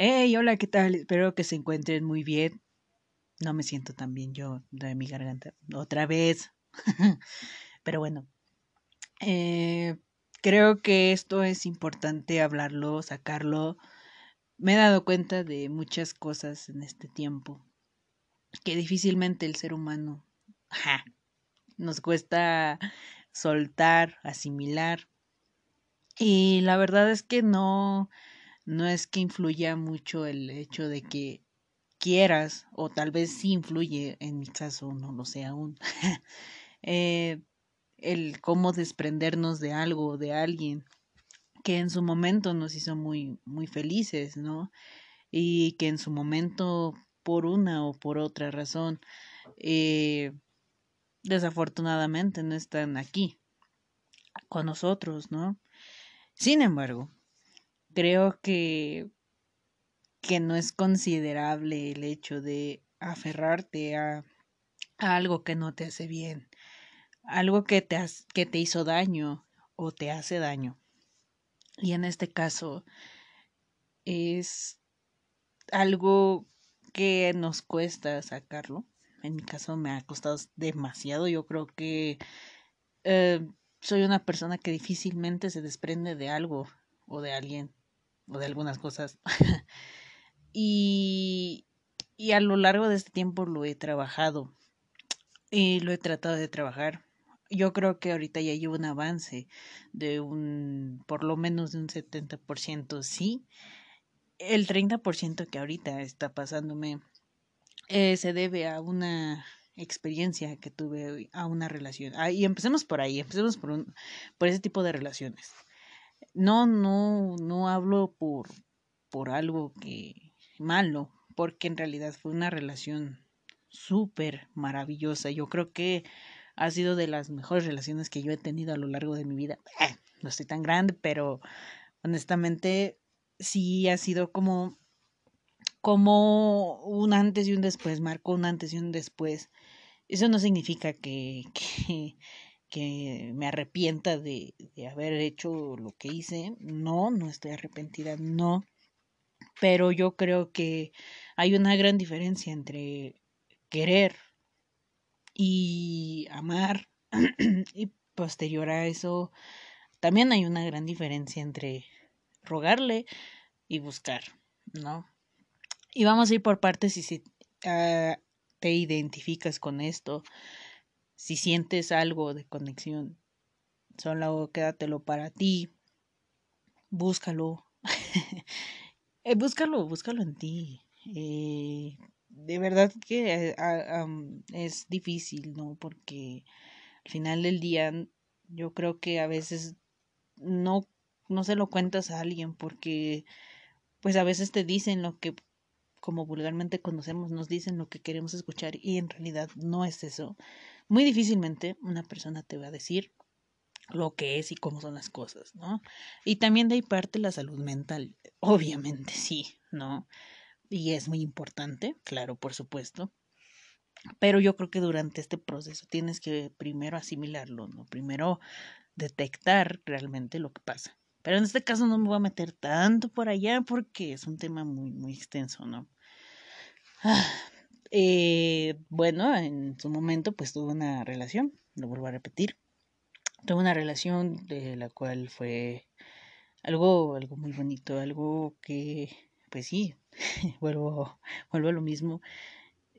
Hey, hola, ¿qué tal? Espero que se encuentren muy bien. No me siento tan bien yo de mi garganta. Otra vez. Pero bueno. Eh, creo que esto es importante hablarlo, sacarlo. Me he dado cuenta de muchas cosas en este tiempo. Que difícilmente el ser humano nos cuesta soltar, asimilar. Y la verdad es que no no es que influya mucho el hecho de que quieras, o tal vez sí influye, en mi caso no lo sé aún, eh, el cómo desprendernos de algo, de alguien que en su momento nos hizo muy, muy felices, ¿no? Y que en su momento, por una o por otra razón, eh, desafortunadamente no están aquí con nosotros, ¿no? Sin embargo, creo que, que no es considerable el hecho de aferrarte a, algo que no te hace bien, algo que te, que te hizo daño o te hace daño. Y en este caso es algo que nos cuesta sacarlo. En mi caso me ha costado demasiado. Yo creo que eh, soy una persona que difícilmente se desprende de algo o de alguien o de algunas cosas. y, y a lo largo de este tiempo lo he trabajado y lo he tratado de trabajar. Yo creo que ahorita ya llevo un avance de un, por lo menos de un 70%, sí. El 30% que ahorita está pasándome eh, se debe a una experiencia que tuve, a una relación. Ah, y empecemos por ahí, empecemos por, un, por ese tipo de relaciones. No, no, no hablo por, por algo que malo, porque en realidad fue una relación súper maravillosa. Yo creo que ha sido de las mejores relaciones que yo he tenido a lo largo de mi vida. Eh, no estoy tan grande, pero honestamente sí ha sido como como un antes y un después, marcó un antes y un después. Eso no significa que, que, que me arrepienta de, de haber hecho lo que hice. No, no estoy arrepentida, no. Pero yo creo que hay una gran diferencia entre querer y amar. y posterior a eso, también hay una gran diferencia entre rogarle y buscar, ¿no? Y vamos a ir por partes y si uh, te identificas con esto si sientes algo de conexión, solo quédatelo para ti. Búscalo. eh, búscalo, búscalo en ti. Eh, de verdad que eh, es difícil, ¿no? Porque al final del día yo creo que a veces no, no se lo cuentas a alguien porque pues a veces te dicen lo que como vulgarmente conocemos, nos dicen lo que queremos escuchar y en realidad no es eso. Muy difícilmente una persona te va a decir lo que es y cómo son las cosas, ¿no? Y también de ahí parte la salud mental, obviamente sí, ¿no? Y es muy importante, claro, por supuesto. Pero yo creo que durante este proceso tienes que primero asimilarlo, ¿no? Primero detectar realmente lo que pasa. Pero en este caso no me voy a meter tanto por allá porque es un tema muy, muy extenso, ¿no? Ah, eh, bueno, en su momento pues tuve una relación, lo vuelvo a repetir. Tuve una relación de la cual fue algo, algo muy bonito, algo que, pues sí, vuelvo, vuelvo a lo mismo.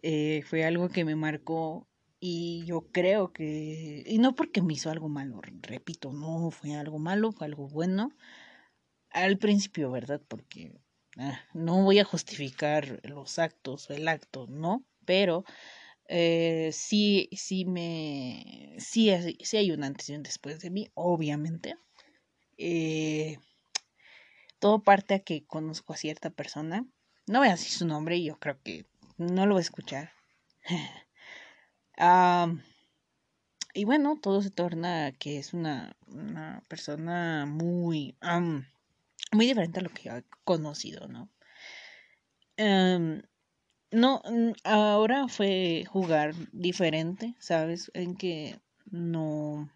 Eh, fue algo que me marcó y yo creo que, y no porque me hizo algo malo, repito, no fue algo malo, fue algo bueno. Al principio, ¿verdad? Porque no voy a justificar los actos, el acto, ¿no? Pero eh, sí, sí me, sí, sí hay un antes y un después de mí, obviamente. Eh, todo parte a que conozco a cierta persona. No voy a decir su nombre, yo creo que no lo voy a escuchar. y bueno, todo se torna a que es una, una persona muy muy diferente a lo que he conocido, ¿no? Em, no, ahora fue jugar diferente, ¿sabes? En que no,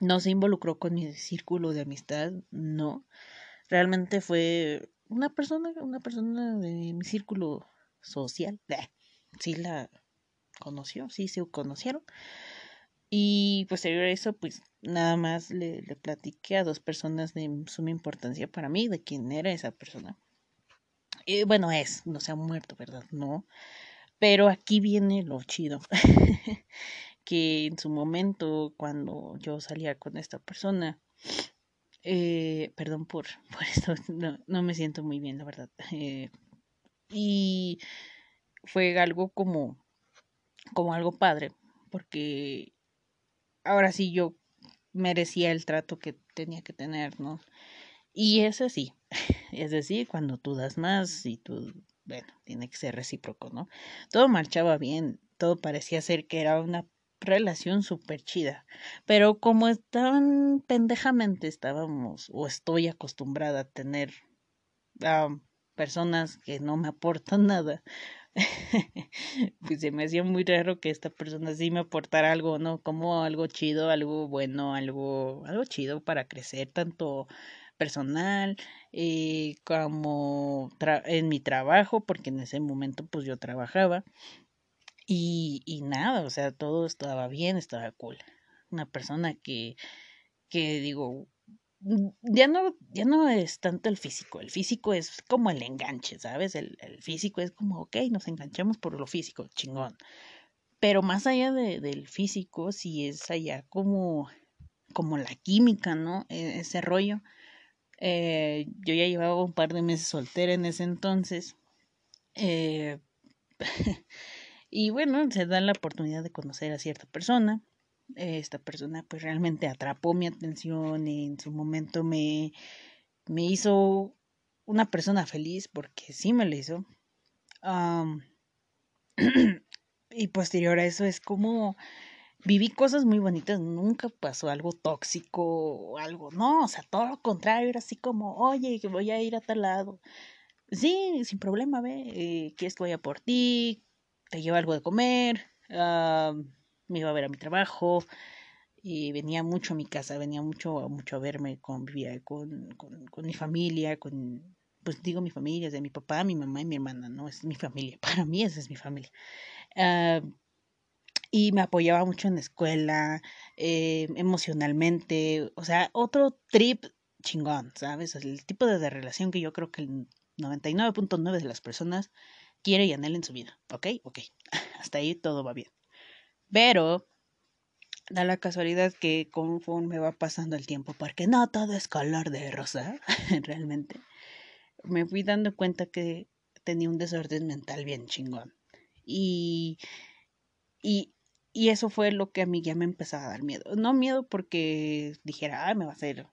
no se involucró con mi círculo de amistad, no. Realmente fue una persona, una persona de mi círculo social, sí la conoció, sí se conocieron. Y posterior a eso, pues nada más le, le platiqué a dos personas de suma importancia para mí, de quién era esa persona. Y bueno, es, no se ha muerto, ¿verdad? No. Pero aquí viene lo chido. que en su momento, cuando yo salía con esta persona, eh, perdón por, por esto, no, no, me siento muy bien, la verdad. Eh, y fue algo como, como algo padre, porque ahora sí yo merecía el trato que tenía que tener, ¿no? Y es así, es decir, cuando tú das más y tú, bueno, tiene que ser recíproco, ¿no? Todo marchaba bien, todo parecía ser que era una relación súper chida, pero como estaban pendejamente estábamos o estoy acostumbrada a tener a personas que no me aportan nada, pues se me hacía muy raro que esta persona sí me aportara algo, ¿no? Como algo chido, algo bueno, algo, algo chido para crecer, tanto personal eh, como en mi trabajo, porque en ese momento pues yo trabajaba y, y nada, o sea, todo estaba bien, estaba cool. Una persona que, que digo, ya no, ya no es tanto el físico, el físico es como el enganche, ¿sabes? El, el físico es como, ok, nos enganchamos por lo físico, chingón. Pero más allá de, del físico, sí es allá como, como la química, ¿no? E, ese rollo. Eh, yo ya llevaba un par de meses soltera en ese entonces. Eh, y bueno, se da la oportunidad de conocer a cierta persona esta persona pues realmente atrapó mi atención y en su momento me, me hizo una persona feliz porque sí me lo hizo. y posterior a eso es como viví cosas muy bonitas, nunca pasó algo tóxico o algo, no, o sea, todo lo contrario, era así como, oye, que voy a ir a tal lado. Sí, sin problema, ve, eh, quieres vaya por ti, te llevo algo de comer, me iba a ver a mi trabajo y venía mucho a mi casa, venía mucho, mucho a verme, convivía con, con, con mi familia, con, pues digo mi familia, es de mi papá, mi mamá y mi hermana, ¿no? Es mi familia, para mí esa es mi familia. Uh, y me apoyaba mucho en la escuela, eh, emocionalmente, o sea, otro trip chingón, ¿sabes? El tipo de, relación que yo creo que el 99.9 de las personas quiere y anhela en su vida, ¿ok? Ok, hasta ahí todo va bien. Pero da la casualidad que conforme va pasando el tiempo, porque no todo es color de rosa, realmente, me fui dando cuenta que tenía un desorden mental bien chingón. Y, y, y eso fue lo que a mí ya me empezaba a dar miedo. No miedo porque dijera, ah, me va a hacer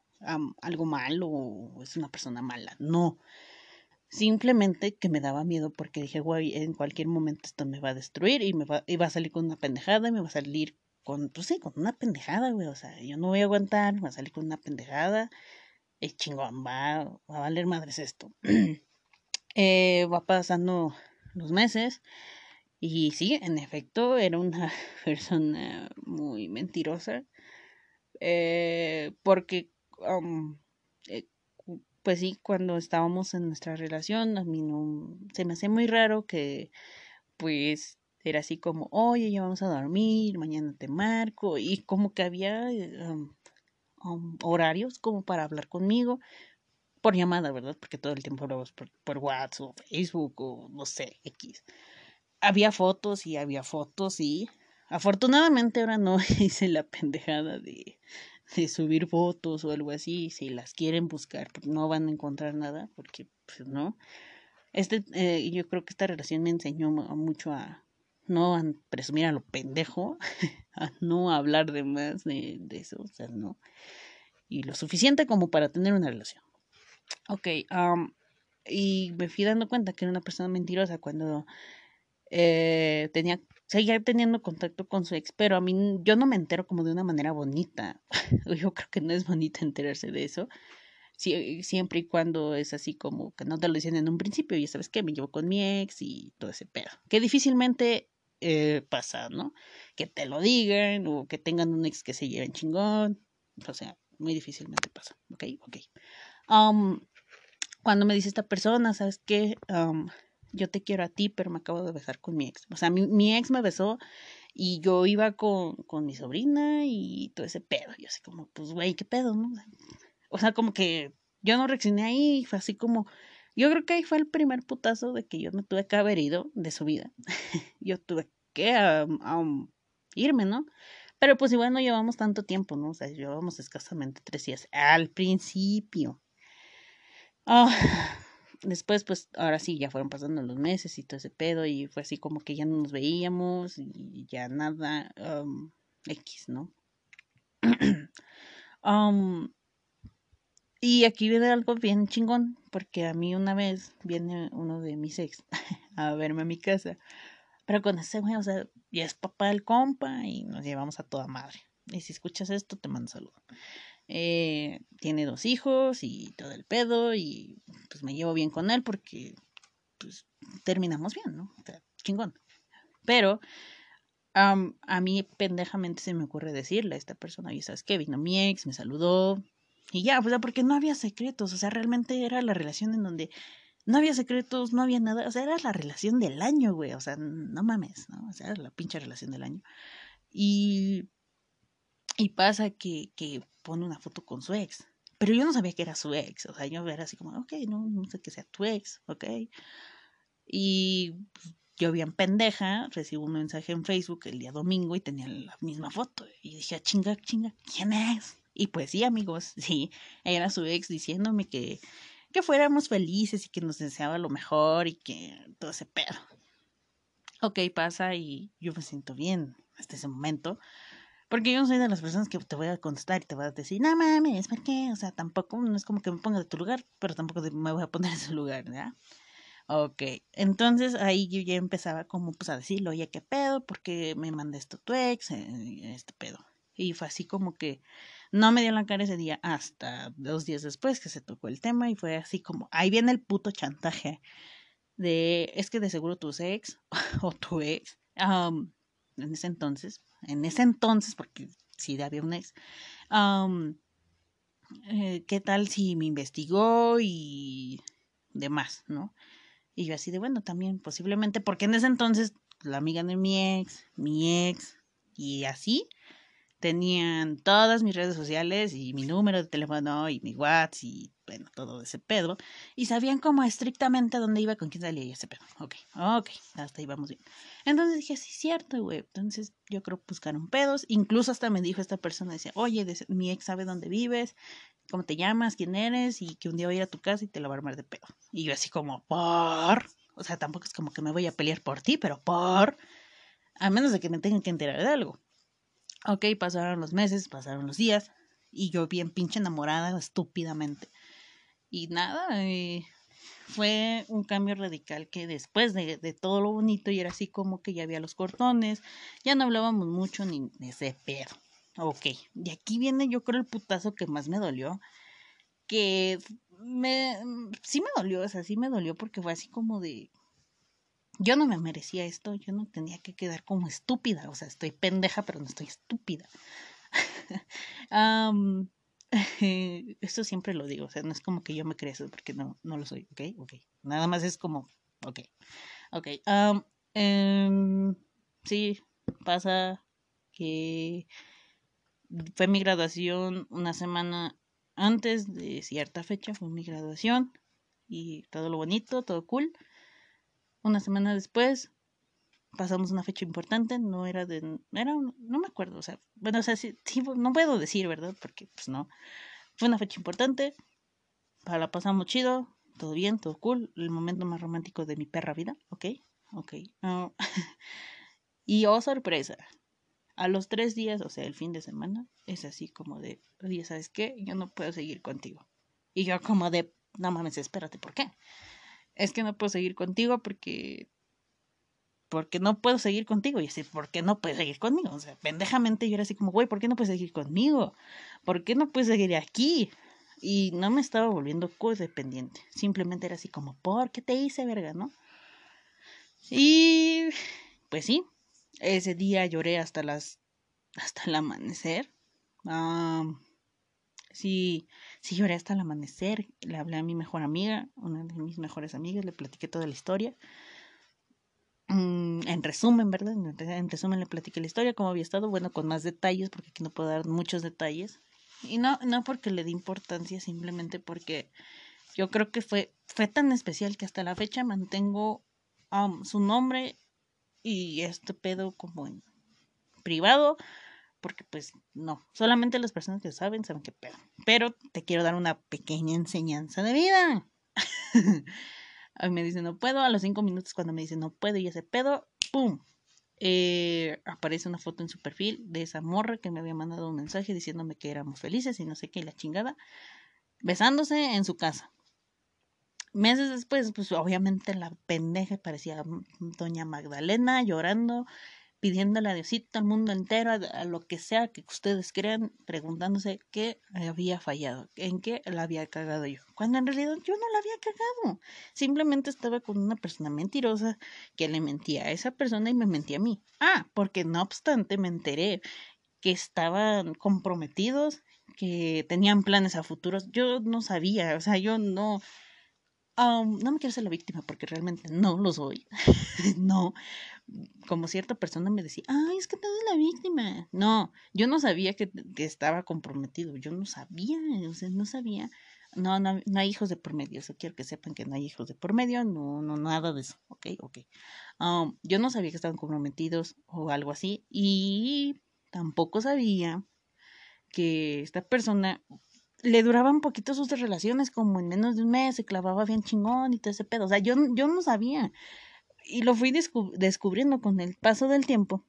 algo mal o es una persona mala. No, Simplemente que me daba miedo porque dije, güey, en cualquier momento esto me va a destruir y me va, a salir con una pendejada y me va a salir con, pues sí, con una pendejada, güey. O sea, yo no voy a aguantar, me va a salir con una pendejada. Es chingón, va, va a valer madres esto. eh, va pasando los meses y sí, en efecto, era una persona muy mentirosa. Eh, porque um, eh, pues sí, cuando estábamos en nuestra relación, a mí no, se me hacía muy raro que, pues, era así como, oye, ya vamos a dormir, mañana te marco, y como que había um, um, horarios como para hablar conmigo por llamada, ¿verdad? Porque todo el tiempo hablamos por, por WhatsApp Facebook o no sé, X. Había fotos y había fotos y afortunadamente ahora no hice la pendejada de de subir fotos o algo así, si las quieren buscar, pues, no van a encontrar nada, porque pues no. Este, eh, yo creo que esta relación me enseñó mucho a no presumir a lo pendejo, a no hablar de más de, de eso, o sea, no. Y lo suficiente como para tener una relación. Ok, um, y me fui dando cuenta que era una persona mentirosa cuando eh, tenía seguía teniendo contacto con su ex, pero a mí yo no me entero como de una manera bonita. yo creo que no es bonita enterarse de eso. siempre y cuando es así como que no te lo dicen en un principio, y sabes que me llevo con mi ex y todo ese pedo. Que difícilmente eh, pasa, ¿no? Que te lo digan o que tengan un ex que se lleven chingón. O sea, muy difícilmente pasa. Ok, ok. Um, cuando me dice esta persona, ¿sabes qué? Yo te quiero a ti, pero me acabo de besar con mi ex. O sea, mi, mi ex me besó y yo iba con, con, mi sobrina y todo ese pedo. Yo así como, pues, güey, ¿qué pedo, no? O sea, como que yo no reaccioné ahí, fue así como, yo creo que ahí fue el primer putazo de que yo no tuve que haber ido de su vida. yo tuve que irme, ¿no? Pero pues igual no llevamos tanto tiempo, ¿no? O sea, llevamos escasamente tres días al principio. Ah, después, pues, ahora sí, ya fueron pasando los meses y todo ese pedo, y fue así como que ya no nos veíamos y ya nada, X, ¿no? y aquí viene algo bien chingón, porque a mí una vez viene uno de mis ex a verme a mi casa, pero con ese güey, o sea, ya es papá del compa y nos llevamos a toda madre. Y si escuchas esto, te mando saludo. Eh, tiene dos hijos y todo el pedo y pues me llevo bien con él porque pues terminamos bien, ¿no? O sea, chingón. Pero a mí pendejamente se me ocurre decirle a esta persona, y sabes qué, vino mi ex, me saludó y ya, pues porque no había secretos, o sea, realmente era la relación en donde no había secretos, no había nada, o sea, era la relación del año, güey, o sea, no mames, ¿no? O sea, era la pinche relación del año. Y y pasa que, que pone una foto con su ex. Pero yo no sabía que era su ex. O sea, yo era así como, ok, no, no sé que sea tu ex, ok. Y yo bien pendeja, recibo un mensaje en Facebook el día domingo y tenía la misma foto. Y dije, ah, chinga, chinga, ¿quién es? Y pues sí, amigos, sí, era su ex diciéndome que, que fuéramos felices y que nos deseaba lo mejor y que todo ese pedo. Ok, pasa y yo me siento bien hasta ese momento. Porque yo no soy de las personas que te voy a contestar y te voy a decir, no mames, ¿por qué? O sea, tampoco, no es como que me ponga de tu lugar, pero tampoco me voy a poner en su lugar, ¿ya? Ok, entonces ahí yo ya empezaba como pues a decirle, oye, ¿qué pedo? porque me mandé esto tu ex? Eh, este pedo. Y fue así como que no me dio la cara ese día hasta dos días después que se tocó el tema y fue así como, ahí viene el puto chantaje de, es que de seguro tu ex o tu ex, en ese entonces, en ese entonces, porque sí había un ex, eh, ¿qué tal si me investigó y demás, ¿no? Y yo así de, bueno, también posiblemente, porque en ese entonces la amiga de mi ex, mi ex, y así, tenían todas mis redes sociales y mi número de teléfono y mi WhatsApp y bueno, todo ese pedo. Y sabían como estrictamente dónde iba, con quién salía ese pedo. Ok, ok, hasta ahí vamos bien. Entonces dije, sí, cierto, güey. Entonces yo creo que buscaron pedos. Incluso hasta me dijo esta persona, decía, oye, mi ex sabe dónde vives, cómo te llamas, quién eres y que un día voy a ir a tu casa y te la va a armar de pedo. Y yo así como, por... O sea, tampoco es como que me voy a pelear por ti, pero por... A menos de que me tengan que enterar de algo. Ok, pasaron los meses, pasaron los días y yo bien pinche enamorada estúpidamente. Y nada, fue un cambio radical que después de, de, todo lo bonito y era así como que ya había los cortones, ya no hablábamos mucho ni de ese pedo. Ok, y aquí viene yo creo el putazo que más me dolió, que me, sí me dolió, o sea, sí me dolió porque fue así como de, yo no me merecía esto, yo no tenía que quedar como estúpida, o sea, estoy pendeja, pero no estoy estúpida. esto siempre lo digo, o sea, no es como que yo me crea eso, porque no, no lo soy, ¿ok? Ok, nada más es como, ok, ok. Um, sí, pasa que fue mi graduación una semana antes de cierta fecha, fue mi graduación y todo lo bonito, todo cool. Una semana después pasamos una fecha importante, no era de, era, no me acuerdo, o sea, bueno, o sea, sí, no puedo decir, ¿verdad? Porque pues no, fue una fecha importante, la pasamos chido, todo bien, todo cool, el momento más romántico de mi perra vida, ok, ok. Y oh sorpresa, a los tres días, o sea, el fin de semana, es así como de, oye, ¿sabes qué? Yo no puedo seguir contigo. Y yo como de, no mames, espérate, ¿por qué? es que no puedo seguir contigo porque porque no puedo seguir contigo. Y así, ¿por qué no puedes seguir conmigo? O sea, pendejamente yo era así como, güey, ¿por qué no puedes seguir conmigo? ¿Por qué no puedes seguir aquí? Y no me estaba volviendo codependiente. Simplemente era así como, ¿por qué te hice, verga, no? Y pues sí, ese día lloré hasta las hasta el amanecer. Sí, sí lloré hasta el amanecer. Le hablé a mi mejor amiga, una de mis mejores amigas, le platiqué toda la historia. Mm, en resumen, ¿verdad? En resumen le platiqué la historia, cómo había estado, bueno, con más detalles, porque aquí no puedo dar muchos detalles. Y no, no porque le di importancia, simplemente porque yo creo que fue, fue tan especial que hasta la fecha mantengo um, su nombre y este pedo como en privado, porque pues no, solamente las personas que saben saben qué pedo. Pero te quiero dar una pequeña enseñanza de vida. a mí me dice no puedo, a los cinco minutos cuando me dice no puedo y ese pedo, ¡pum! Eh, aparece una foto en su perfil de esa morra que me había mandado un mensaje diciéndome que éramos felices y no sé qué, la chingada, besándose en su casa. Meses después, pues obviamente la pendeja parecía doña Magdalena llorando, pidiéndole a Diosito al mundo entero, a, lo que sea que ustedes crean, preguntándose qué había fallado, en qué la había cagado yo. Cuando en realidad yo no la había cagado. Simplemente estaba con una persona mentirosa que le mentía a esa persona y me mentía a mí. Ah, porque no obstante me enteré que estaban comprometidos, que tenían planes a futuros. Yo no sabía, o sea, yo no no me quiero ser la víctima porque realmente no lo soy. no. Como cierta persona me decía, ay, es que tú eres la víctima. No, yo no sabía que, estaba comprometido. Yo no sabía, o sea, no sabía. No, no, no hay hijos de por medio. Eso quiero que sepan que no hay hijos de por medio. No, no, nada de eso. Ok, ok. yo no sabía que estaban comprometidos o algo así. Y tampoco sabía que esta persona le duraban poquito sus relaciones, como en menos de un mes, se clavaba bien chingón y todo ese pedo. O sea, yo, yo no sabía. Y lo fui descubriendo con el paso del tiempo.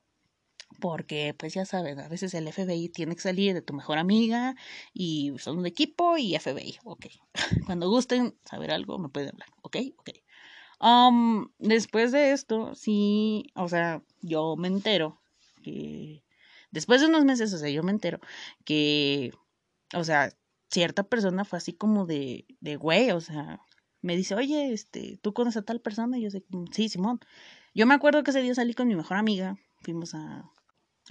Porque, pues ya sabes, a veces el FBI tiene que salir de tu mejor amiga y son un equipo y FBI, ok. Cuando gusten saber algo, me pueden hablar, ok, ok. Um, después de esto, sí, o sea, yo me entero que después de unos meses, o sea, yo me entero que, o sea, cierta persona fue así como de, de güey, o sea, me dice, oye, este, ¿tú conoces a tal persona? Y yo sé, sí, Simón. Yo me acuerdo que ese día salí con mi mejor amiga, fuimos a...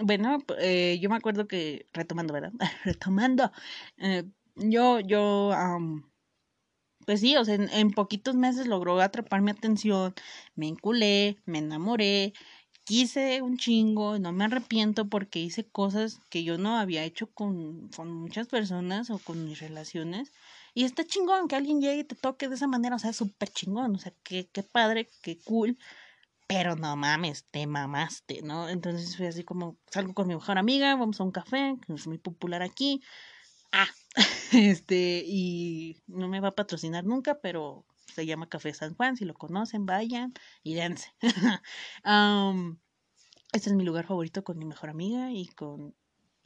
Bueno, eh, yo me acuerdo que, retomando, ¿verdad? retomando, eh, yo, yo, pues sí, o sea, en, en, poquitos meses logró atrapar mi atención, me enculé, me enamoré, quise un chingo, no me arrepiento porque hice cosas que yo no había hecho con, con muchas personas o con mis relaciones. Y está chingón que alguien llegue y te toque de esa manera, o sea, súper chingón, o sea, qué, qué padre, qué cool, pero no mames, te mamaste, ¿no? Entonces fue así como, salgo con mi mejor amiga, vamos a un café, que es muy popular aquí, ah, este, y no me va a patrocinar nunca, pero se llama Café San Juan, si lo conocen, vayan y dense. este es mi lugar favorito con mi mejor amiga y con,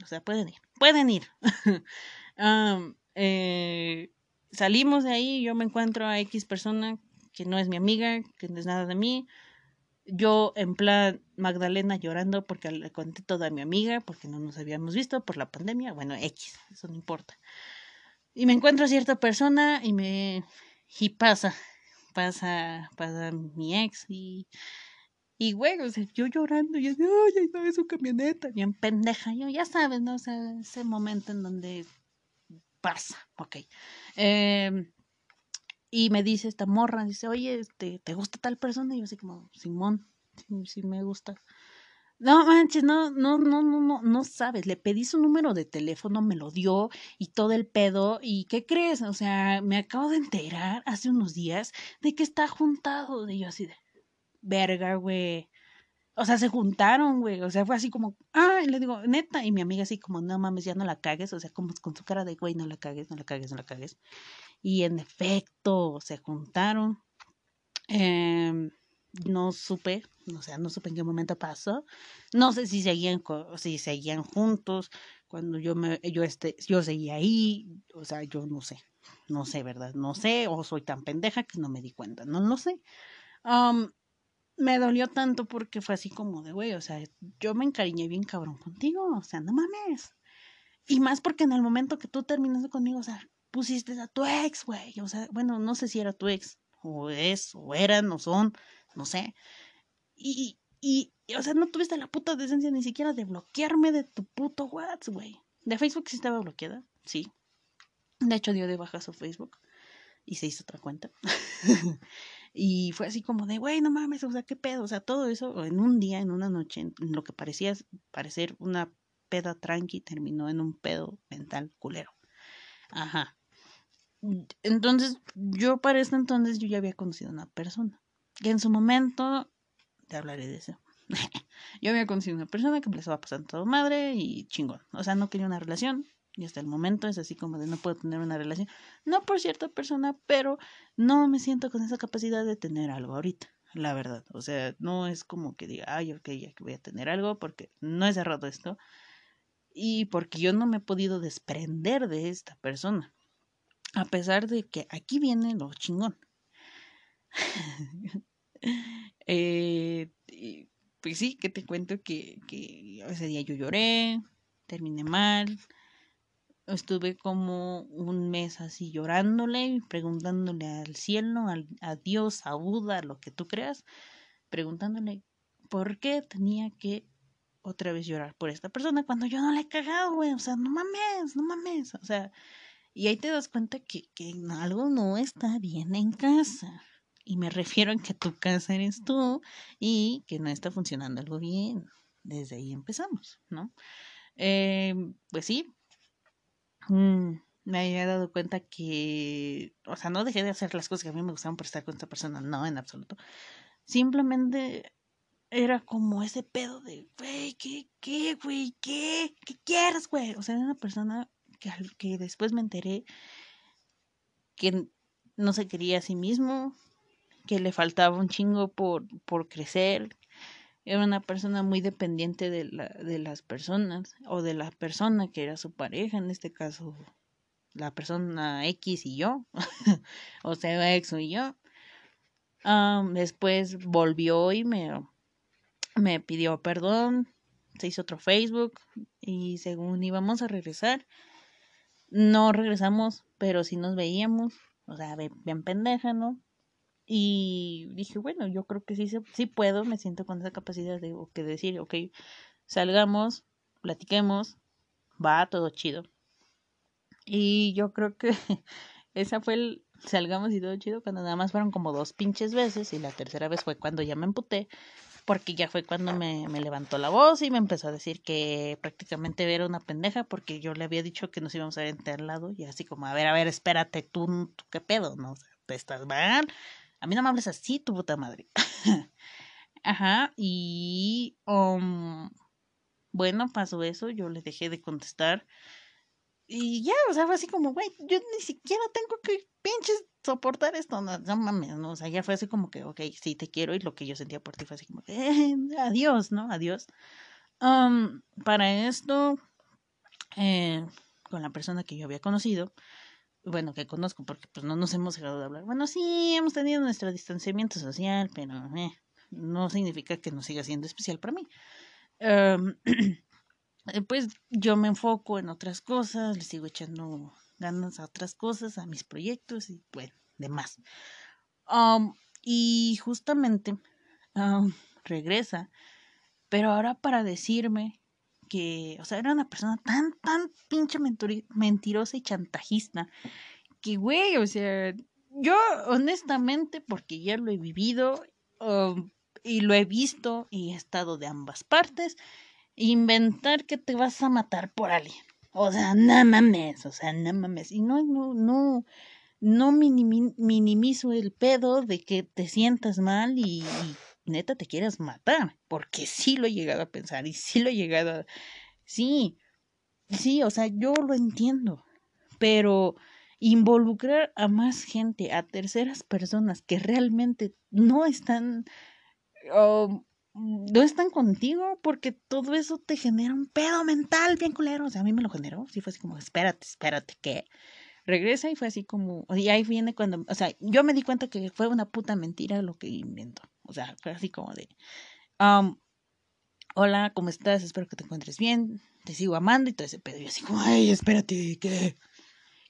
o sea, pueden ir, pueden ir. Eh, salimos de ahí, yo me encuentro a X persona que no es mi amiga, que no es nada de mí. Yo en plan Magdalena llorando porque le conté todo a mi amiga, porque no nos habíamos visto por la pandemia. Bueno, X, eso no importa. Y me encuentro a cierta persona y me y pasa, pasa, pasa mi ex y, y güey, o sea, yo llorando, yo, ay, no, es su camioneta, bien pendeja, yo, ya sabes, ¿no? O sea, ese momento en donde pasa, ok. Eh, y me dice esta morra, dice, oye, este, ¿te gusta tal persona? Y yo así como, Simón, sí, sí me gusta. No manches, no, no, no, no, no, no sabes. Le pedí su número de teléfono, me lo dio y todo el pedo. ¿Y qué crees? O sea, me acabo de enterar hace unos días de que está juntado. Y yo así de, verga, güey. O sea, se juntaron, güey. O sea, fue así como, ah, le digo, neta. Y mi amiga así como, no mames, ya no la cagues. O sea, como con su cara de, güey, no la cagues, no la cagues, no la cagues. Y en efecto, se juntaron. Eh, no supe, o sea, no supe en qué momento pasó. No sé si seguían, si seguían juntos, cuando yo me, yo este, yo seguía ahí, o sea, yo no sé, no sé, ¿verdad? No sé, o soy tan pendeja que no me di cuenta, no lo sé. me dolió tanto porque fue así como de, güey, o sea, yo me encariñé bien cabrón contigo, o sea, no mames. Y más porque en el momento que tú terminaste conmigo, o sea, pusiste a tu ex, güey, o sea, bueno, no sé si era tu ex, o es, o eran, o son, no sé. Y, y, o sea, no tuviste la puta decencia ni siquiera de bloquearme de tu puto WhatsApp, güey. De Facebook sí estaba bloqueada, sí. De hecho, dio de baja su Facebook y se hizo otra cuenta. y fue así como de, güey, no mames, o sea, qué pedo. O sea, todo eso en un día, en una noche, en lo que parecía parecer una peda tranqui, terminó en un pedo mental culero. Ajá. Entonces, yo para este entonces yo ya había conocido a una persona. Que en su momento, te hablaré de eso. yo había conocido a una persona que me estaba pasando todo madre y chingón. O sea, no quería una relación, y hasta el momento es así como de no puedo tener una relación, no por cierta persona, pero no me siento con esa capacidad de tener algo ahorita, la verdad. O sea, no es como que diga, ay, ok, ya que voy a tener algo, porque no he cerrado esto y porque yo no me he podido desprender de esta persona. A pesar de que aquí viene lo chingón. eh, pues sí, que te cuento que, que ese día yo lloré, terminé mal, estuve como un mes así llorándole, preguntándole al cielo, al, a Dios, a Buda, lo que tú creas, preguntándole por qué tenía que otra vez llorar por esta persona cuando yo no le he cagado, güey, o sea, no mames, no mames, o sea, y ahí te das cuenta que, que algo no está bien en casa. Y me refiero a que tu casa eres tú y que no está funcionando algo bien. Desde ahí empezamos, ¿no? Eh, pues sí, Mm, me había dado cuenta que, o sea, no dejé de hacer las cosas que a mí me gustaban por estar con esta persona, no, en absoluto. Simplemente era como ese pedo de, güey, ¿qué, qué, güey, qué, qué quieres, güey? O sea, era una persona que, que después me enteré que no se quería a sí mismo, que le faltaba un chingo por, por crecer, era una persona muy dependiente de, la, de las personas o de la persona que era su pareja, en este caso la persona X y yo, o sea, ex y yo. después volvió y me, me pidió perdón, se hizo otro Facebook y según íbamos a regresar, no regresamos, pero sí nos veíamos, o sea, bien pendeja, ¿no? Y dije, bueno, yo creo que sí, sí puedo, me siento con esa capacidad de que decir, ok, salgamos, platiquemos, va todo chido. Y yo creo que esa fue el salgamos y todo chido cuando nada más fueron como dos pinches veces y la tercera vez fue cuando ya me emputé porque ya fue cuando me, me levantó la voz y me empezó a decir que prácticamente era una pendeja porque yo le había dicho que nos íbamos a ver en al lado y así como, a ver, a ver, espérate, tú, tú qué pedo, ¿no? O sea, te estás mal, a mí no me hables así, tu puta madre. Ajá, y um, bueno, pasó eso, yo le dejé de contestar. Y ya, o sea, fue así como, güey, yo ni siquiera tengo que pinches soportar esto, no, mames, ¿no? O sea, ya fue así como que, ok, sí te quiero y lo que yo sentía por ti fue así como, eh, adiós, ¿no? Adiós. Um, para esto, eh, con la persona que yo había conocido, bueno, que conozco, porque pues no nos hemos dejado de hablar. Bueno, sí, hemos tenido nuestro distanciamiento social, pero eh, no significa que no siga siendo especial para mí. pues yo me enfoco en otras cosas, le sigo echando ganas a otras cosas, a mis proyectos y bueno, demás. y justamente regresa, pero ahora para decirme que, o sea, era una persona tan, tan pinche mentirosa y chantajista que, güey, o sea, yo honestamente, porque ya lo he vivido um, y lo he visto y he estado de ambas partes, inventar que te vas a matar por alguien. O sea, no mames, o sea, no mames. Y no, no, no, no minimizo el pedo de que te sientas mal y neta te quieras matar, porque sí lo he llegado a pensar y sí lo he llegado a... Sí, sí, o sea, yo lo entiendo, pero involucrar a más gente, a terceras personas que realmente no están... Um, no están contigo porque todo eso te genera un pedo mental bien culero. O sea, a mí me lo generó. Sí, fue así como, espérate, espérate, ¿qué? regresa y fue así como, y ahí viene cuando, o sea, yo me di cuenta que fue una puta mentira lo que inventó. O sea, fue así como de, hola, ¿cómo estás? Espero que te encuentres bien, te sigo amando y todo ese pedo. Y así como, ay, espérate, ¿qué?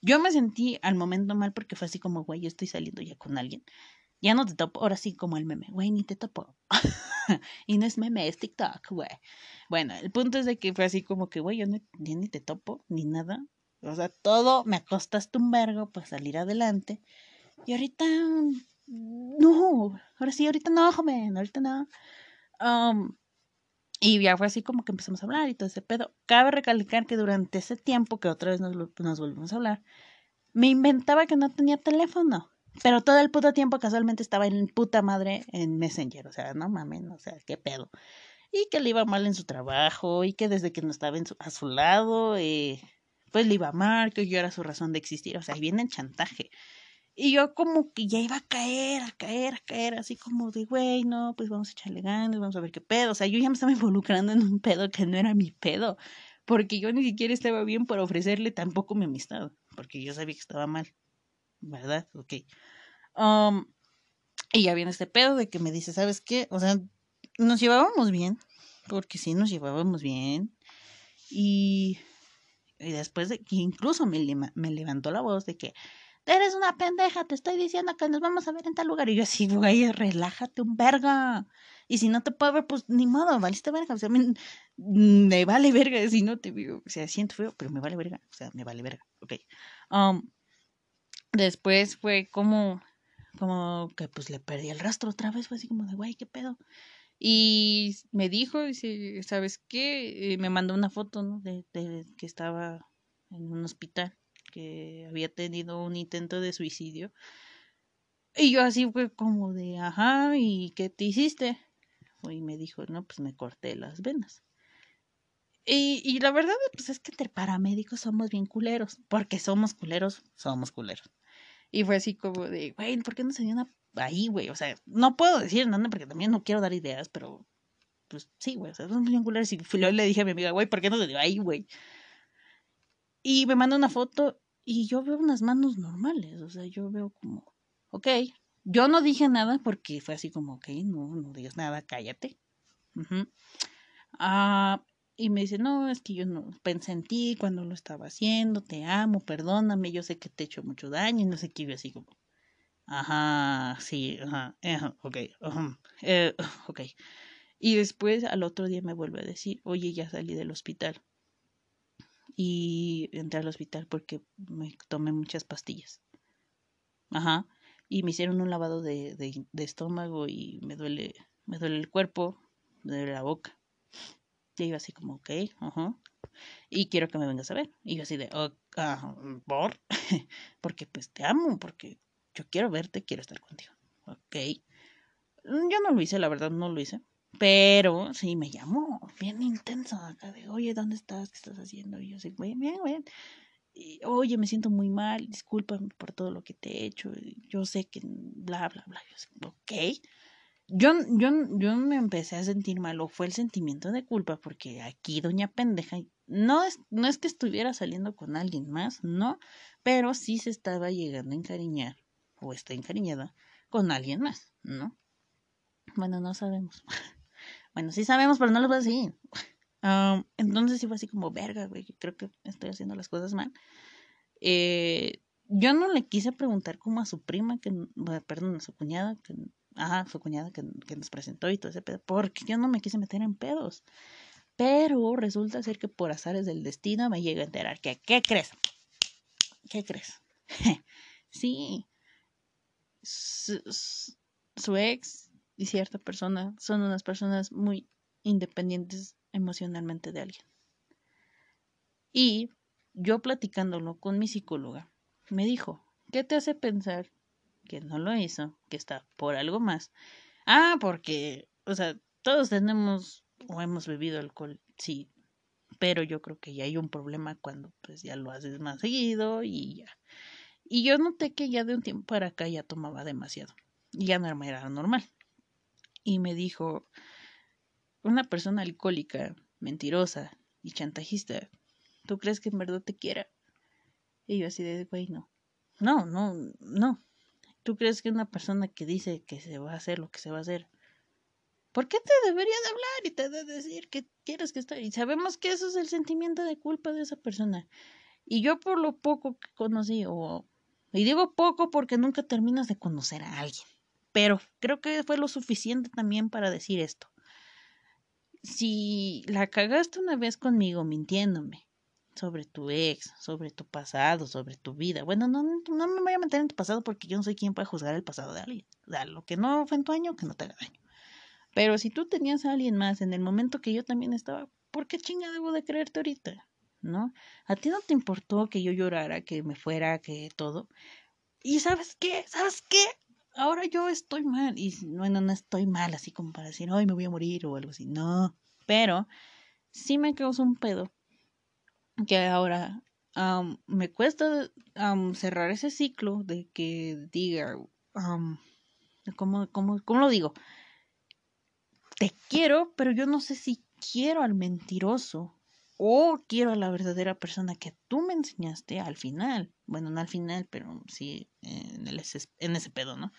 Yo me sentí al momento mal porque fue así como, güey, yo estoy saliendo ya con alguien. Ya no te topo, ahora sí como el meme, güey, ni te topo. y no es meme, es TikTok, güey. Bueno, el punto es de que fue así como que, güey, yo ni te topo, ni nada. O sea, todo me acostaste un vergo para salir adelante. Y ahorita, no, ahora sí, ahorita no, joven, ahorita no. Um, y ya fue así como que empezamos a hablar y todo ese pedo. Cabe recalcar que durante ese tiempo que otra vez nos, nos volvimos a hablar, me inventaba que no tenía teléfono. Pero todo el puto tiempo casualmente estaba en puta madre en Messenger. O sea, no mames, o sea, qué pedo. Y que le iba mal en su trabajo y que desde que no estaba a su lado, eh, pues le iba mal, que yo era su razón de existir. O sea, ahí viene el chantaje. Y yo como que ya iba a caer, a caer, a caer, así como de, güey, no, pues vamos a echarle ganas, vamos a ver qué pedo. O sea, yo ya me estaba involucrando en un pedo que no era mi pedo, porque yo ni siquiera estaba bien por ofrecerle tampoco mi amistad, porque yo sabía que estaba mal, ¿verdad? Ok. Um, y ya viene este pedo de que me dice, ¿sabes qué? O sea, nos llevábamos bien, porque sí, nos llevábamos bien. Y, y después de que incluso me, me levantó la voz de que eres una pendeja, te estoy diciendo que nos vamos a ver en tal lugar. Y yo así, güey, relájate un verga. Y si no te puedo ver, pues ni modo, valiste verga. O sea, me, me vale verga si no te veo. O sea, siento feo, pero me vale verga. O sea, me vale verga. Ok. Um, después fue como, como que pues le perdí el rastro otra vez. Fue así como de, güey, ¿qué pedo? Y me dijo, dice, ¿sabes qué? me mandó una foto, ¿no? De, de que estaba en un hospital que había tenido un intento de suicidio. Y yo así fue como de, ajá, ¿y qué te hiciste? Y me dijo, no, pues me corté las venas. Y, y la verdad, pues es que entre paramédicos somos bien culeros, porque somos culeros, somos culeros. Y fue así como de, güey, ¿por qué no se dio una ahí, güey? O sea, no puedo decir nada porque también no quiero dar ideas, pero pues sí, güey, o somos bien culeros. Y le dije a mi amiga, güey, ¿por qué no se dio ahí, güey? Y me manda una foto y yo veo unas manos normales, o sea, yo veo como, ok, yo no dije nada porque fue así como, ok, no, no digas nada, cállate. ah, y me dice, no, es que yo no pensé en ti cuando lo estaba haciendo, te amo, perdóname, yo sé que te he hecho mucho daño y no sé qué, y así como, ajá, sí, ajá, ajá ok, eh, ok. Y después al otro día me vuelve a decir, oye, ya salí del hospital y entré al hospital porque me tomé muchas pastillas. Ajá. Y me hicieron un lavado de, de, estómago y me duele, me duele el cuerpo, me duele la boca. Y iba así como, ok, ajá. Y quiero que me vengas a ver. Y yo así de, oh, ¿por? porque pues te amo, porque yo quiero verte, quiero estar contigo. Ok. Yo no lo hice, la verdad, no lo hice. Pero sí me llamó bien intenso acá de, oye, ¿dónde estás? ¿Qué estás haciendo? Y yo así, bien, bien, bien. Oye, me siento muy mal, discúlpame por todo lo que te he hecho. Yo sé que bla, bla, bla. Yo así, ok. Yo, yo, yo me empecé a sentir mal, o fue el sentimiento de culpa, porque aquí doña pendeja, no es, no es que estuviera saliendo con alguien más, no, pero sí se estaba llegando a encariñar, o está encariñada, con alguien más, ¿no? Bueno, no sabemos. Bueno, sí sabemos, pero no lo voy a decir. entonces sí fue así como, verga, güey, creo que estoy haciendo las cosas mal. Eh, yo no le quise preguntar como a su prima, que, perdón, a su cuñada, que, ajá, su cuñada que, que nos presentó y todo ese pedo, porque yo no me quise meter en pedos. Pero resulta ser que por azares del destino me llega a enterar que, ¿qué crees? ¿Qué crees? sí, su, su ex y cierta persona son unas personas muy independientes emocionalmente de alguien. Y yo platicándolo con mi psicóloga, me dijo, ¿qué te hace pensar que no lo hizo, que está por algo más? Ah, porque, o sea, todos tenemos o hemos bebido alcohol, sí, pero yo creo que ya hay un problema cuando pues ya lo haces más seguido y ya. Y yo noté que ya de un tiempo para acá ya tomaba demasiado. Y ya no era normal y me dijo, una persona alcohólica, mentirosa y chantajista, ¿tú crees que en verdad te quiera? Y yo así de, güey, no. No, no, no. ¿Tú crees que una persona que dice que se va a hacer lo que se va a hacer, ¿por qué te debería de hablar y te de decir que quieres que esté? Y sabemos que eso es el sentimiento de culpa de esa persona. Y yo por lo poco que conocí, o... Y digo poco porque nunca terminas de conocer a alguien pero creo que fue lo suficiente también para decir esto. Si la cagaste una vez conmigo mintiéndome, sobre tu ex, sobre tu pasado, sobre tu vida. Bueno, no, no me voy a meter en tu pasado porque yo no soy quien puede juzgar el pasado de alguien. O lo que no fue en tu año, que no te haga daño. Pero si tú tenías a alguien más en el momento que yo también estaba, ¿por qué chinga debo de creerte ahorita? ¿No? A ti no te importó que yo llorara, que me fuera, que todo. Y sabes qué, ¿sabes qué? Ahora yo estoy mal. Y bueno, no estoy mal, así como para decir, ay, me voy a morir o algo así. No. Pero sí me causa un pedo que ahora me cuesta cerrar ese ciclo de que diga, ¿cómo, cómo, ¿cómo lo digo? Te quiero, pero yo no sé si quiero al mentiroso o quiero a la verdadera persona que tú me enseñaste al final. Bueno, no al final, pero sí en, en ese pedo, ¿no?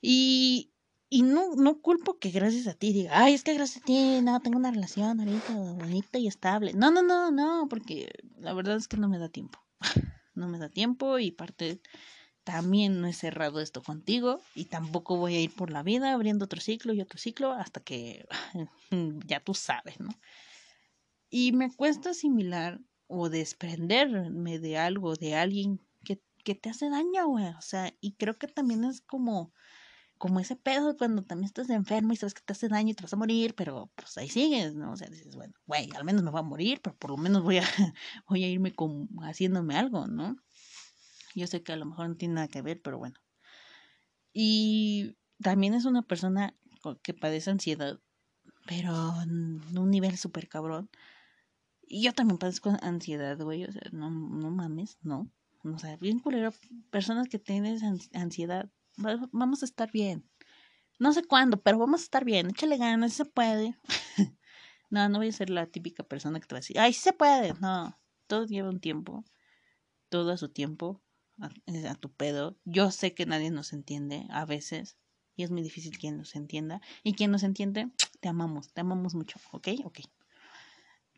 Y y no, no culpo que gracias a ti diga, ay, es que gracias a ti, no, tengo una relación ahorita bonita y estable. No, no, no, no, porque la verdad es que no me da tiempo. No me da tiempo y parte también no he cerrado esto contigo y tampoco voy a ir por la vida abriendo otro ciclo y otro ciclo hasta que ya tú sabes, ¿no? Y me cuesta asimilar o desprenderme de algo, de alguien que, que te hace daño, güey. O sea, y creo que también es como como ese pedo cuando también estás enfermo y sabes que te hace daño y te vas a morir, pero pues ahí sigues, ¿no? O sea, dices, bueno, güey, al menos me voy a morir, pero por lo menos voy a, voy a irme con, haciéndome algo, ¿no? Yo sé que a lo mejor no tiene nada que ver, pero bueno. Y también es una persona que padece ansiedad, pero en un nivel súper cabrón. Y yo también padezco ansiedad, güey, o sea, no, no mames, no. O sea, bien culero, personas que tienen ansiedad vamos a estar bien. No sé cuándo, pero vamos a estar bien. Échale ganas, se puede. no, no voy a ser la típica persona que te va a decir, ay, se puede. No, todo lleva un tiempo. Todo a su tiempo, a, a tu pedo. Yo sé que nadie nos entiende a veces. Y es muy difícil quien nos entienda. Y quien nos entiende, te amamos, te amamos mucho, ¿ok? Ok.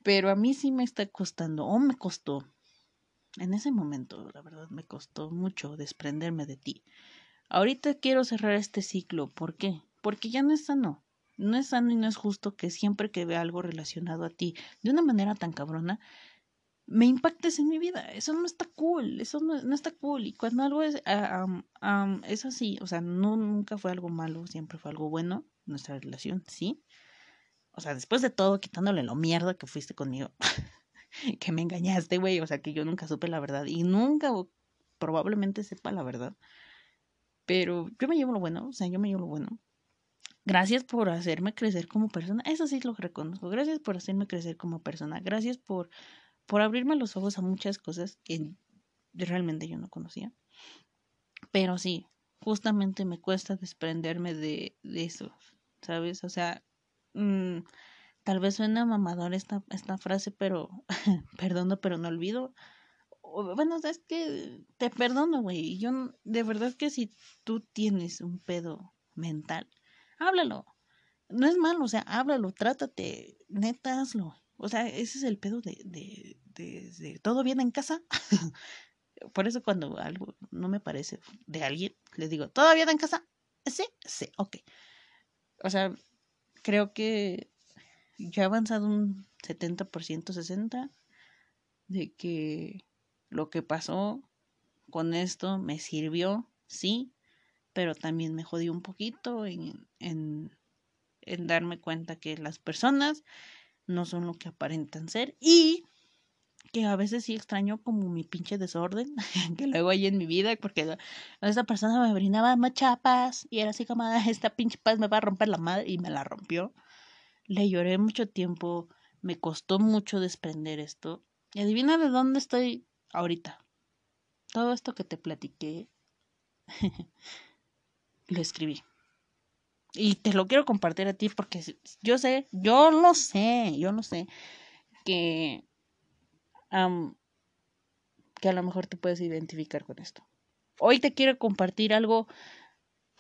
Pero a mí sí me está costando, o me costó, en ese momento, la verdad, me costó mucho desprenderme de ti. Ahorita quiero cerrar este ciclo. ¿Por qué? Porque ya no es sano. No es sano y no es justo que siempre que vea algo relacionado a ti de una manera tan cabrona, me impactes en mi vida. Eso no está cool. Eso no, está cool. Y cuando algo es, ah, es así, o sea, no, nunca fue algo malo, siempre fue algo bueno, nuestra relación, sí. O sea, después de todo, quitándole lo mierda que fuiste conmigo, que me engañaste, güey, o sea, que yo nunca supe la verdad y nunca probablemente sepa la verdad. Pero yo me llevo lo bueno, o sea, yo me llevo lo bueno. Gracias por hacerme crecer como persona. Eso sí lo reconozco. Gracias por hacerme crecer como persona. Gracias por, por abrirme los ojos a muchas cosas que realmente yo no conocía. Pero sí, justamente me cuesta desprenderme de, de eso, ¿sabes? O sea, mmm, tal vez suena mamador esta, esta frase, pero perdono, pero no olvido bueno, es que te perdono, güey. Yo, de verdad que si tú tienes un pedo mental, háblalo. No es malo, o sea, háblalo, trátate, neta, hazlo. O sea, ese es el pedo de, de, de, todo bien en casa. Por eso cuando algo no me parece de alguien, le digo, ¿todo bien en casa? Sí, sí, ok. O sea, creo que ya he avanzado un 70%, 60% de que lo que pasó con esto me sirvió, sí, pero también me jodió un poquito en, en, en darme cuenta que las personas no son lo que aparentan ser y que a veces sí extraño como mi pinche desorden que luego hay en mi vida porque esa persona me brindaba más chapas y era así como ah, esta pinche paz me va a romper la madre y me la rompió. Le lloré mucho tiempo, me costó mucho desprender esto. Y adivina de dónde estoy ahorita. Todo esto que te platiqué, lo escribí. Y te lo quiero compartir a ti porque yo sé, yo lo sé, yo lo sé, que, que a lo mejor te puedes identificar con esto. Hoy te quiero compartir algo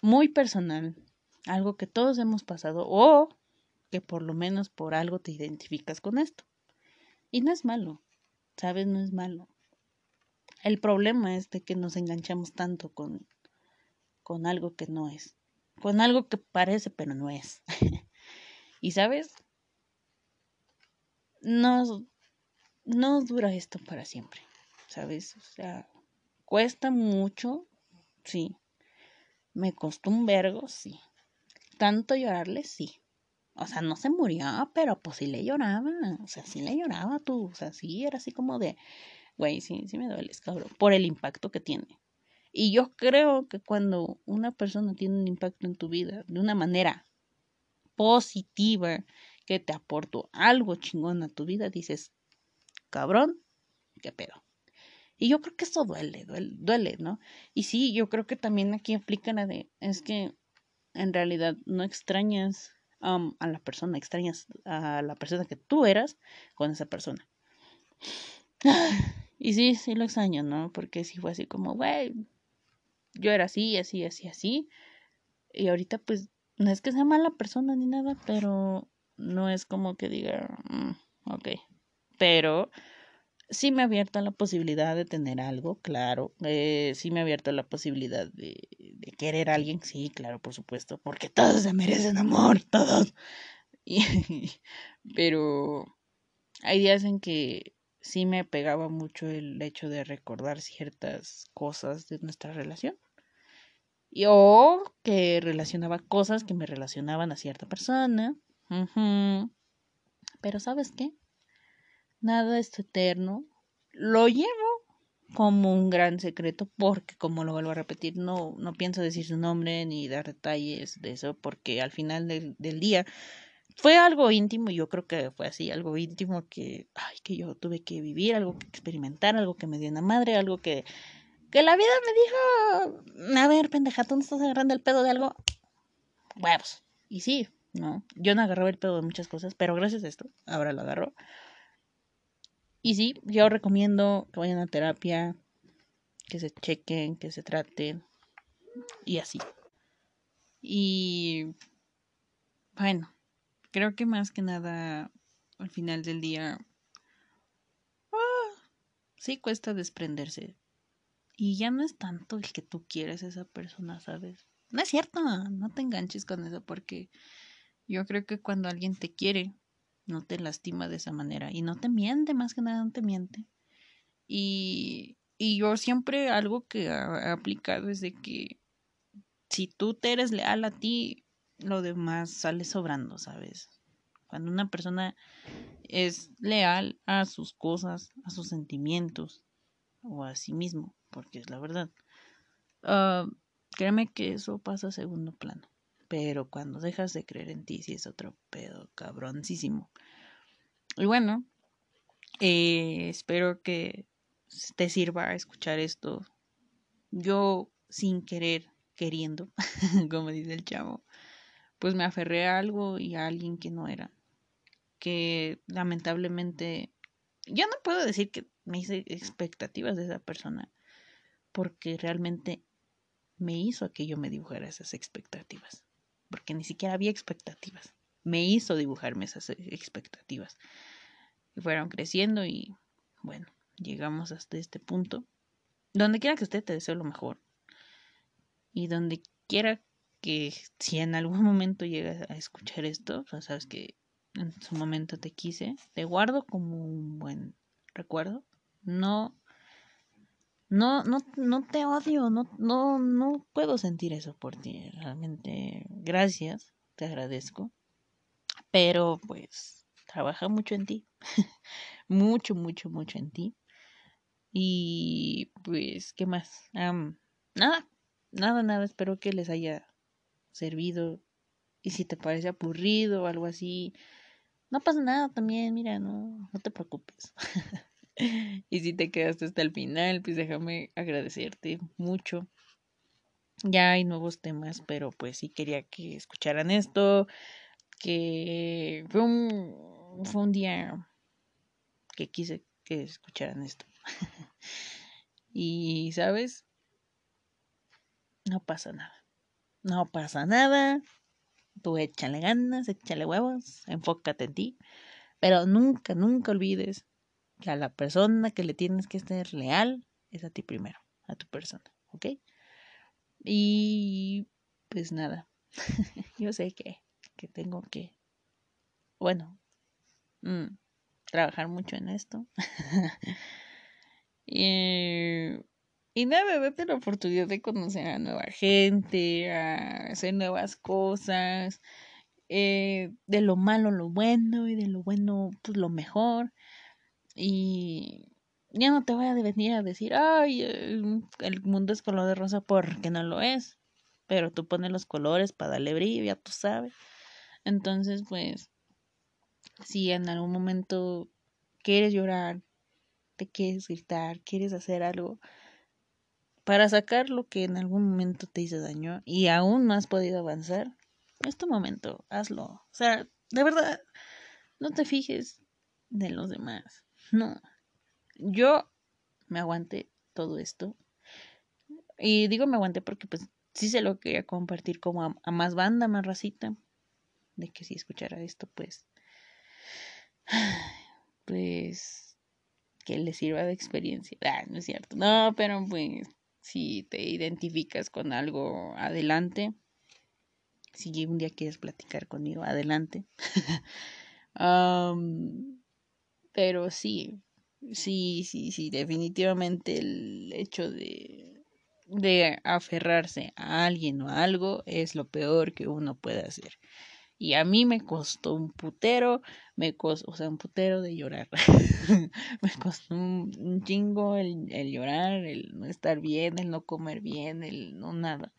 muy personal, algo que todos hemos pasado o que por lo menos por algo te identificas con esto. Y no es malo, ¿sabes? No es malo. El problema es de que nos enganchamos tanto con, con algo que no es, con algo que parece pero no es. y sabes, nos, no dura esto para siempre, ¿sabes? O sea, cuesta mucho, sí. Me costó un vergo, sí. Tanto llorarle, sí. O sea, no se murió, pero pues sí le lloraba. O sea, sí le lloraba tú. O sea, sí, era así como de, güey, sí, sí me duele, cabrón. Por el impacto que tiene. Y yo creo que cuando una persona tiene un impacto en tu vida de una manera positiva, que te aportó algo chingón a tu vida, dices, cabrón, qué pedo. Y yo creo que eso duele, duele, duele, ¿no? Y sí, yo creo que también aquí aplica la de, es que en realidad no extrañas a la persona, extrañas a la persona que tú eras con esa persona. Y sí, sí lo extraño, ¿no? Porque sí fue así como, güey, yo era así, así, así, así. Y ahorita pues no es que sea mala persona ni nada, pero no es como que diga, mm, ok. Pero sí me ha abierto la posibilidad de tener algo, claro. Eh, sí me ha abierto la posibilidad de, de, querer a alguien, sí, claro, por supuesto, porque todos se merecen amor, todos. pero hay días en que sí me pegaba mucho el hecho de recordar ciertas cosas de nuestra relación. Y, o que relacionaba cosas que me relacionaban a cierta persona. Pero ¿sabes qué? Nada es eterno. Lo llevo como un gran secreto porque, como lo vuelvo a repetir, no, no pienso decir su nombre ni dar detalles de eso porque al final del, del día fue algo íntimo yo creo que fue así, algo íntimo que, ay, que yo tuve que vivir, algo que experimentar, algo que me dio una madre, algo que, que la vida me dijo, a ver, pendeja, tú no estás agarrando el pedo de algo, huevos. Y sí, ¿no? Yo no agarraba el pedo de muchas cosas, pero gracias a esto, ahora lo agarro. Y sí, yo recomiendo que vayan a terapia, que se chequen, que se traten y así. Y bueno, creo que más que nada al final del día ah, sí cuesta desprenderse. Y ya no es tanto el que tú quieres a esa persona, ¿sabes? No es cierto, no te enganches con eso porque yo creo que cuando alguien te quiere, no te lastima de esa manera y no te miente, más que nada no te miente. Y, y yo siempre algo que he aplicado es de que si tú te eres leal a ti, lo demás sale sobrando, ¿sabes? Cuando una persona es leal a sus cosas, a sus sentimientos o a sí mismo, porque es la verdad, uh, créeme que eso pasa a segundo plano. Pero cuando dejas de creer en ti, sí es otro pedo cabroncísimo. Y bueno, eh, espero que te sirva escuchar esto. Yo, sin querer, queriendo, como dice el chavo, pues me aferré a algo y a alguien que no era. Que lamentablemente, yo no puedo decir que me hice expectativas de esa persona, porque realmente me hizo que yo me dibujara esas expectativas porque ni siquiera había expectativas. Me hizo dibujarme esas expectativas. Y fueron creciendo y bueno, llegamos hasta este punto. Donde quiera que esté, te deseo lo mejor. Y donde quiera que si en algún momento llegas a escuchar esto, o sabes que en su momento te quise, te guardo como un buen recuerdo. No no, no, no te odio, no, no, no puedo sentir eso por ti. Realmente, gracias, te agradezco. Pero pues, trabaja mucho en ti. mucho, mucho, mucho en ti. Y pues, ¿qué más? nada, nada, nada. Espero que les haya servido. Y si te parece aburrido o algo así, no pasa nada también, mira, no, no te preocupes. y si te quedaste hasta el final, pues déjame agradecerte mucho. Ya hay nuevos temas, pero pues sí quería que escucharan esto, que fue un, fue un día que quise que escucharan esto. y, ¿sabes? No pasa nada. No pasa nada. Tú échale ganas, échale huevos, enfócate en ti. Pero nunca, nunca olvides que a la persona que le tienes que ser leal es a ti primero, a tu persona, ¿ok? Y pues nada, yo sé que, que tengo que, bueno, mm, trabajar mucho en esto. y, y nada, date la oportunidad de conocer a nueva gente, a hacer nuevas cosas, eh, de lo malo lo bueno y de lo bueno pues lo mejor. Y ya no te voy a venir a decir, ay, el mundo es color de rosa porque no lo es. Pero tú pones los colores para darle brillo, ya tú sabes. Entonces, pues, si en algún momento quieres llorar, te quieres gritar, quieres hacer algo para sacar lo que en algún momento te hizo daño y aún no has podido avanzar, es tu momento, hazlo. O sea, de verdad, no te fijes de los demás. No. Yo me aguanté todo esto. Y digo me aguanté porque pues sí se lo quería compartir como a, más banda, más racita. De que si escuchara esto, pues. Pues. Que le sirva de experiencia. Ah, no es cierto. No, pero pues. Si te identificas con algo, adelante. Si un día quieres platicar conmigo, adelante. pero sí, sí, sí, sí, definitivamente el hecho de de aferrarse a alguien o a algo es lo peor que uno puede hacer. Y a mí me costó un putero, me costó, o sea, un putero de llorar. me costó un, chingo el, el, llorar, el no estar bien, el no comer bien, el no nada.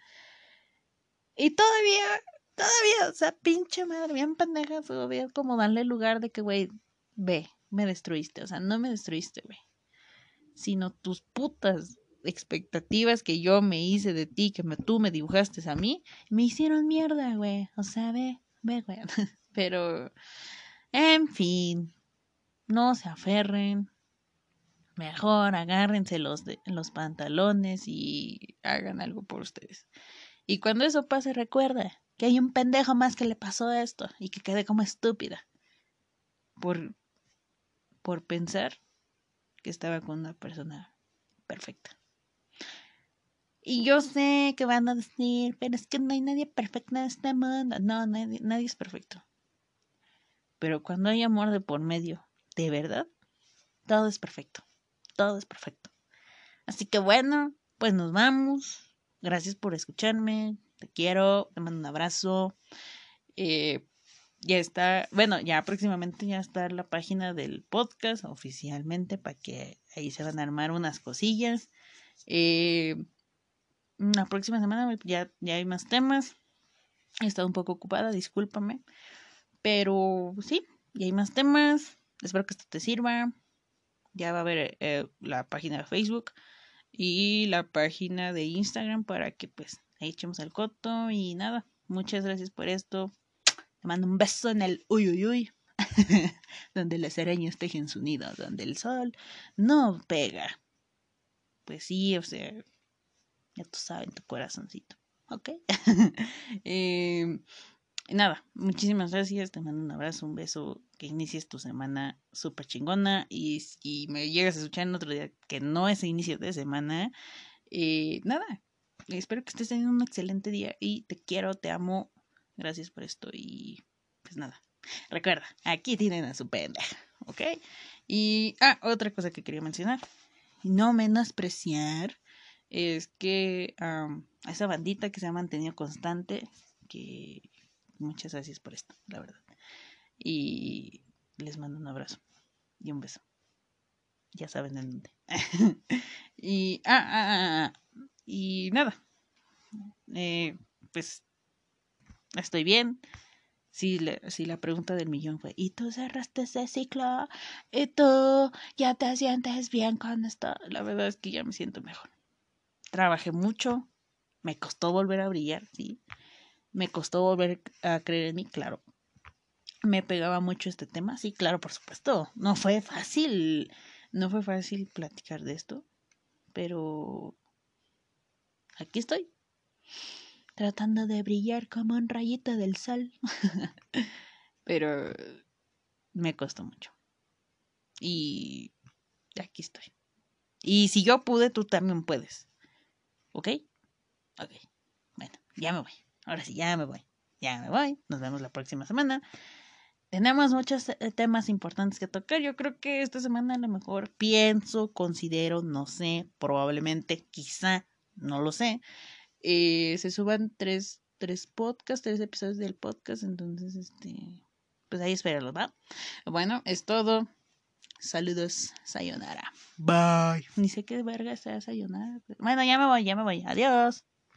Y todavía, todavía, o sea, pinche madre, bien pendeja, todavía como darle lugar de que, güey, ve, me destruiste. O sea, no me destruiste, güey. Sino tus putas expectativas que yo me hice de ti, que tú me dibujaste a mí, me hicieron mierda, güey. O sea, ve, Pero, en fin, no se aferren. Mejor agárrense los, de, los pantalones y hagan algo por ustedes. Y cuando eso pase, recuerda que hay un pendejo más que le pasó esto y que quede como estúpida. Por, por pensar que estaba con una persona perfecta. Y yo sé que van a decir, pero es que no hay nadie perfecto en este mundo. No, nadie, nadie es perfecto. Pero cuando hay amor de por medio, de verdad, todo es perfecto. Todo es perfecto. Así que bueno, pues nos vamos. Gracias por escucharme. Te quiero. Te mando un abrazo. Eh, ya está, bueno, ya próximamente ya está la página del podcast oficialmente para que ahí se van a armar unas cosillas. Eh, la próxima semana ya, ya hay más temas. He estado un poco ocupada, discúlpame. Pero sí, ya hay más temas. Espero que esto te sirva. Ya va a haber eh, la página de Facebook y la página de Instagram para que pues ahí echemos el coto y nada. Muchas gracias por esto. Te mando un beso en el uy uy uy. donde las arañas tejen su nido, donde el sol no pega. Pues sí, o sea, ya tú sabes, tu corazoncito. ¿Ok? eh, nada, muchísimas gracias. Te mando un abrazo, un beso. Que inicies tu semana súper chingona. Y si me llegas a escuchar en otro día que no es inicio de semana, eh, nada. Espero que estés teniendo un excelente día. Y te quiero, te amo. Gracias por esto. Y pues nada. Recuerda, aquí tienen a su pendeja. ¿Ok? Y, ah, otra cosa que quería mencionar. No menospreciar es que a esa bandita que se ha mantenido constante, que muchas gracias por esto, la verdad. Y les mando un abrazo y un beso. Ya saben en dónde. y, ah, ah, ah, y nada. Eh, pues estoy bien. Si, si la pregunta del millón fue, ¿y tú cerraste ese ciclo? ¿Y tú ya te sientes bien con esto? La verdad es que ya me siento mejor trabajé mucho, me costó volver a brillar, sí, me costó volver a creer en mí, claro. Me pegaba mucho este tema, sí, claro, por supuesto. No fue fácil, no fue fácil platicar de esto, pero aquí estoy, tratando de brillar como un rayito del sol. pero me costó mucho. Y aquí estoy. Y si yo pude, tú también puedes. ¿Ok? Ok. Bueno, ya me voy. Ahora sí, ya me voy. Ya me voy. Nos vemos la próxima semana. tenemos muchos eh, temas importantes que tocar. Yo creo que esta semana a lo mejor pienso, considero, no sé, probablemente, quizá, no lo sé. Eh, se suban tres, tres podcasts, tres episodios del podcast. Entonces, este, pues ahí espéralo, ¿va? Bueno, es todo. Saludos, sayonara. Bye. Ni sé qué verga sea sayonara. Bueno, ya me voy, ya me voy. Adiós.